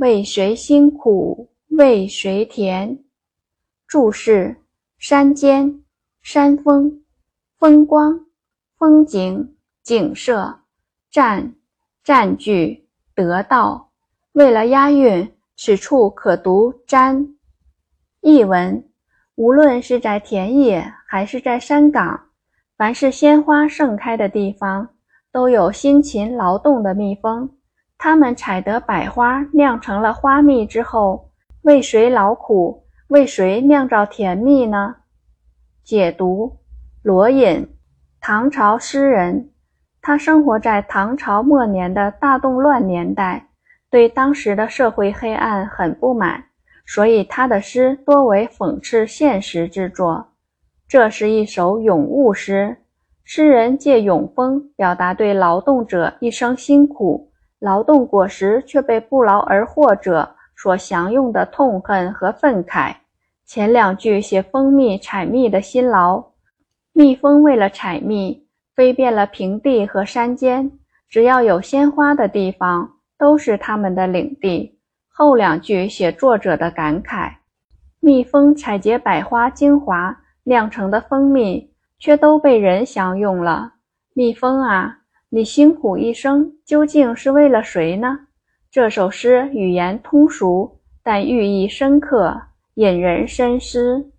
为谁辛苦为谁甜？注释：山间、山峰、风光、风景、景色、占、占据、得到。为了押韵，此处可读占。译文：无论是在田野还是在山岗，凡是鲜花盛开的地方，都有辛勤劳动的蜜蜂。他们采得百花酿成了花蜜之后，为谁劳苦？为谁酿造甜蜜呢？解读：罗隐，唐朝诗人，他生活在唐朝末年的大动乱年代，对当时的社会黑暗很不满，所以他的诗多为讽刺现实之作。这是一首咏物诗，诗人借咏风表达对劳动者一生辛苦，劳动果实却被不劳而获者所享用的痛恨和愤慨。前两句写蜂蜜采蜜的辛劳，蜜蜂为了采蜜，飞遍了平地和山间，只要有鲜花的地方，都是他们的领地。后两句写作者的感慨，蜜蜂采撷百花精华酿成的蜂蜜，却都被人享用了。蜜蜂啊，你辛苦一生，究竟是为了谁呢？这首诗语言通俗，但寓意深刻。引人深思。